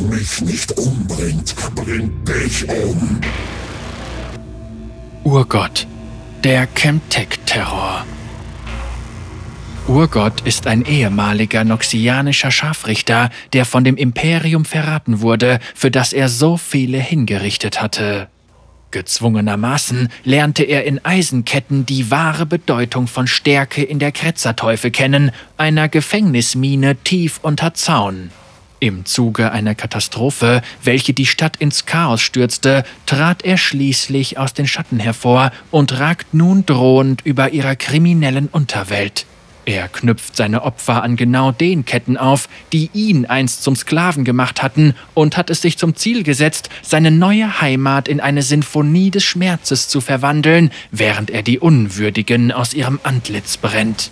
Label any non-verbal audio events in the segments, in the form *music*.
Mich nicht umbringt, bringt dich um. Urgott, der Chemtech-Terror. Urgott ist ein ehemaliger noxianischer Scharfrichter, der von dem Imperium verraten wurde, für das er so viele hingerichtet hatte. Gezwungenermaßen lernte er in Eisenketten die wahre Bedeutung von Stärke in der Kretzerteufel kennen, einer Gefängnismine tief unter Zaun. Im Zuge einer Katastrophe, welche die Stadt ins Chaos stürzte, trat er schließlich aus den Schatten hervor und ragt nun drohend über ihrer kriminellen Unterwelt. Er knüpft seine Opfer an genau den Ketten auf, die ihn einst zum Sklaven gemacht hatten und hat es sich zum Ziel gesetzt, seine neue Heimat in eine Sinfonie des Schmerzes zu verwandeln, während er die Unwürdigen aus ihrem Antlitz brennt.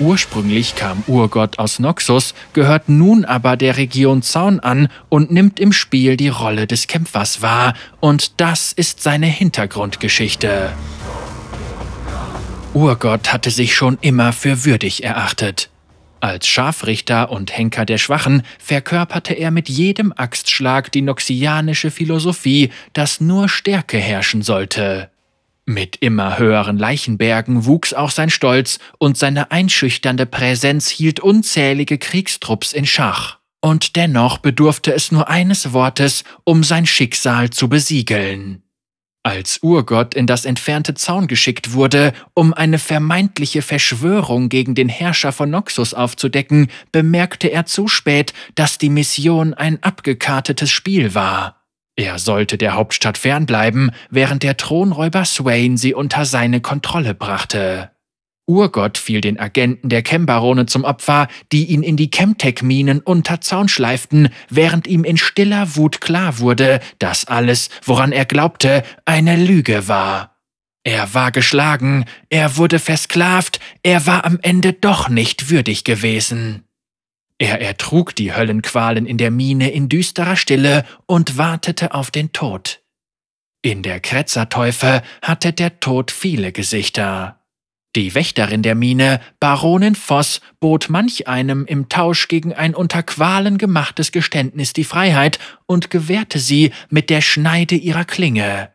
Ursprünglich kam Urgott aus Noxus, gehört nun aber der Region Zaun an und nimmt im Spiel die Rolle des Kämpfers wahr, und das ist seine Hintergrundgeschichte. Urgott hatte sich schon immer für würdig erachtet. Als Scharfrichter und Henker der Schwachen verkörperte er mit jedem Axtschlag die noxianische Philosophie, dass nur Stärke herrschen sollte. Mit immer höheren Leichenbergen wuchs auch sein Stolz und seine einschüchternde Präsenz hielt unzählige Kriegstrupps in Schach. Und dennoch bedurfte es nur eines Wortes, um sein Schicksal zu besiegeln. Als Urgott in das entfernte Zaun geschickt wurde, um eine vermeintliche Verschwörung gegen den Herrscher von Noxus aufzudecken, bemerkte er zu spät, dass die Mission ein abgekartetes Spiel war. Er sollte der Hauptstadt fernbleiben, während der Thronräuber Swain sie unter seine Kontrolle brachte. Urgott fiel den Agenten der Chembarone zum Opfer, die ihn in die Chemtech-Minen unter Zaun schleiften, während ihm in stiller Wut klar wurde, dass alles, woran er glaubte, eine Lüge war. Er war geschlagen, er wurde versklavt, er war am Ende doch nicht würdig gewesen. Er ertrug die Höllenqualen in der Mine in düsterer Stille und wartete auf den Tod. In der Kretzerteufel hatte der Tod viele Gesichter. Die Wächterin der Mine, Baronin Voss, bot manch einem im Tausch gegen ein unter Qualen gemachtes Geständnis die Freiheit und gewährte sie mit der Schneide ihrer Klinge.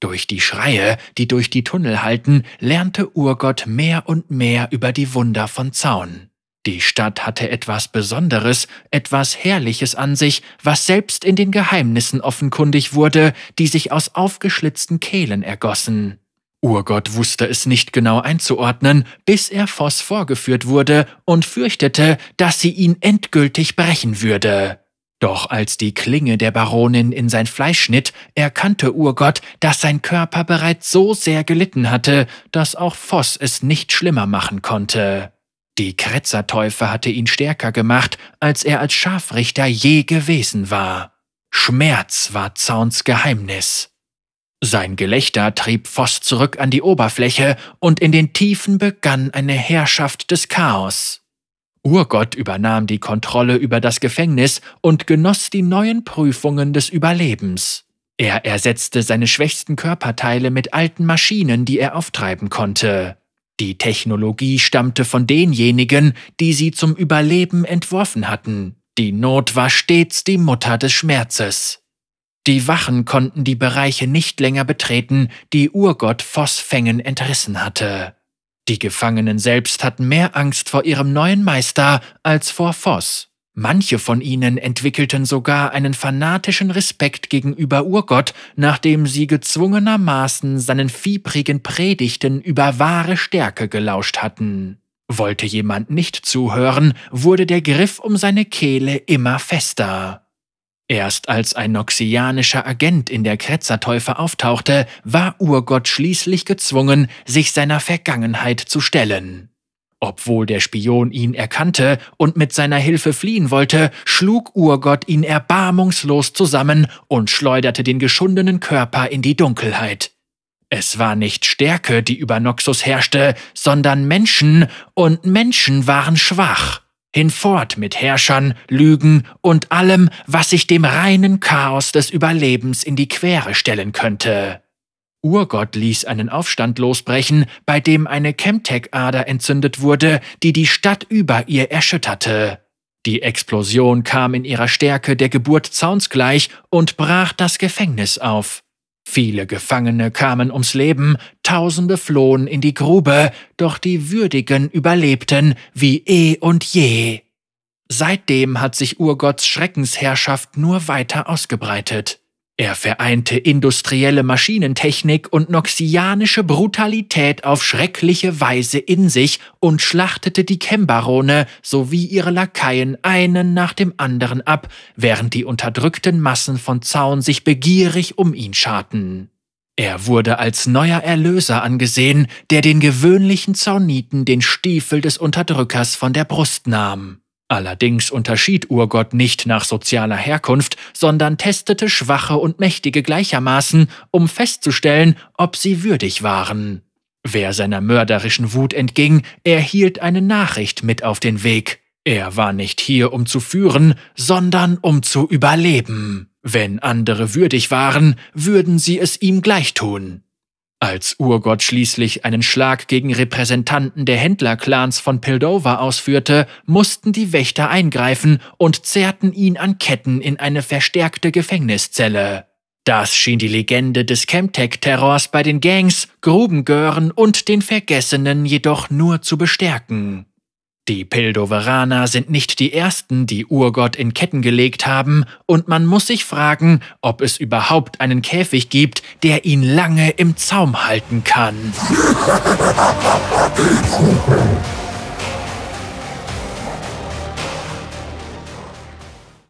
Durch die Schreie, die durch die Tunnel halten, lernte Urgott mehr und mehr über die Wunder von Zaun. Die Stadt hatte etwas Besonderes, etwas Herrliches an sich, was selbst in den Geheimnissen offenkundig wurde, die sich aus aufgeschlitzten Kehlen ergossen. Urgott wusste es nicht genau einzuordnen, bis er Voss vorgeführt wurde und fürchtete, dass sie ihn endgültig brechen würde. Doch als die Klinge der Baronin in sein Fleisch schnitt, erkannte Urgott, dass sein Körper bereits so sehr gelitten hatte, dass auch Voss es nicht schlimmer machen konnte. Die Kretzerteufel hatte ihn stärker gemacht, als er als Scharfrichter je gewesen war. Schmerz war Zauns Geheimnis. Sein Gelächter trieb Voss zurück an die Oberfläche und in den Tiefen begann eine Herrschaft des Chaos. Urgott übernahm die Kontrolle über das Gefängnis und genoss die neuen Prüfungen des Überlebens. Er ersetzte seine schwächsten Körperteile mit alten Maschinen, die er auftreiben konnte. Die Technologie stammte von denjenigen, die sie zum Überleben entworfen hatten. Die Not war stets die Mutter des Schmerzes. Die Wachen konnten die Bereiche nicht länger betreten, die Urgott Vossfängen entrissen hatte. Die Gefangenen selbst hatten mehr Angst vor ihrem neuen Meister als vor Voss. Manche von ihnen entwickelten sogar einen fanatischen Respekt gegenüber Urgott, nachdem sie gezwungenermaßen seinen fiebrigen Predigten über wahre Stärke gelauscht hatten. Wollte jemand nicht zuhören, wurde der Griff um seine Kehle immer fester. Erst als ein noxianischer Agent in der Kretzerteufel auftauchte, war Urgott schließlich gezwungen, sich seiner Vergangenheit zu stellen. Obwohl der Spion ihn erkannte und mit seiner Hilfe fliehen wollte, schlug Urgott ihn erbarmungslos zusammen und schleuderte den geschundenen Körper in die Dunkelheit. Es war nicht Stärke, die über Noxus herrschte, sondern Menschen, und Menschen waren schwach. Hinfort mit Herrschern, Lügen und allem, was sich dem reinen Chaos des Überlebens in die Quere stellen könnte. Urgott ließ einen Aufstand losbrechen, bei dem eine Chemtech-Ader entzündet wurde, die die Stadt über ihr erschütterte. Die Explosion kam in ihrer Stärke der Geburt Zauns gleich und brach das Gefängnis auf. Viele Gefangene kamen ums Leben, Tausende flohen in die Grube, doch die Würdigen überlebten wie eh und je. Seitdem hat sich Urgotts Schreckensherrschaft nur weiter ausgebreitet. Er vereinte industrielle Maschinentechnik und noxianische Brutalität auf schreckliche Weise in sich und schlachtete die Kembarone sowie ihre Lakaien einen nach dem anderen ab, während die unterdrückten Massen von Zaun sich begierig um ihn scharten. Er wurde als neuer Erlöser angesehen, der den gewöhnlichen Zauniten den Stiefel des Unterdrückers von der Brust nahm. Allerdings unterschied Urgott nicht nach sozialer Herkunft, sondern testete Schwache und Mächtige gleichermaßen, um festzustellen, ob sie würdig waren. Wer seiner mörderischen Wut entging, erhielt eine Nachricht mit auf den Weg. Er war nicht hier, um zu führen, sondern um zu überleben. Wenn andere würdig waren, würden sie es ihm gleich tun. Als Urgott schließlich einen Schlag gegen Repräsentanten der Händlerclans von Pildover ausführte, mussten die Wächter eingreifen und zerrten ihn an Ketten in eine verstärkte Gefängniszelle. Das schien die Legende des Chemtech-Terrors bei den Gangs, Grubengören und den Vergessenen jedoch nur zu bestärken. Die Pildoveraner sind nicht die ersten, die Urgott in Ketten gelegt haben, und man muss sich fragen, ob es überhaupt einen Käfig gibt, der ihn lange im Zaum halten kann. *laughs*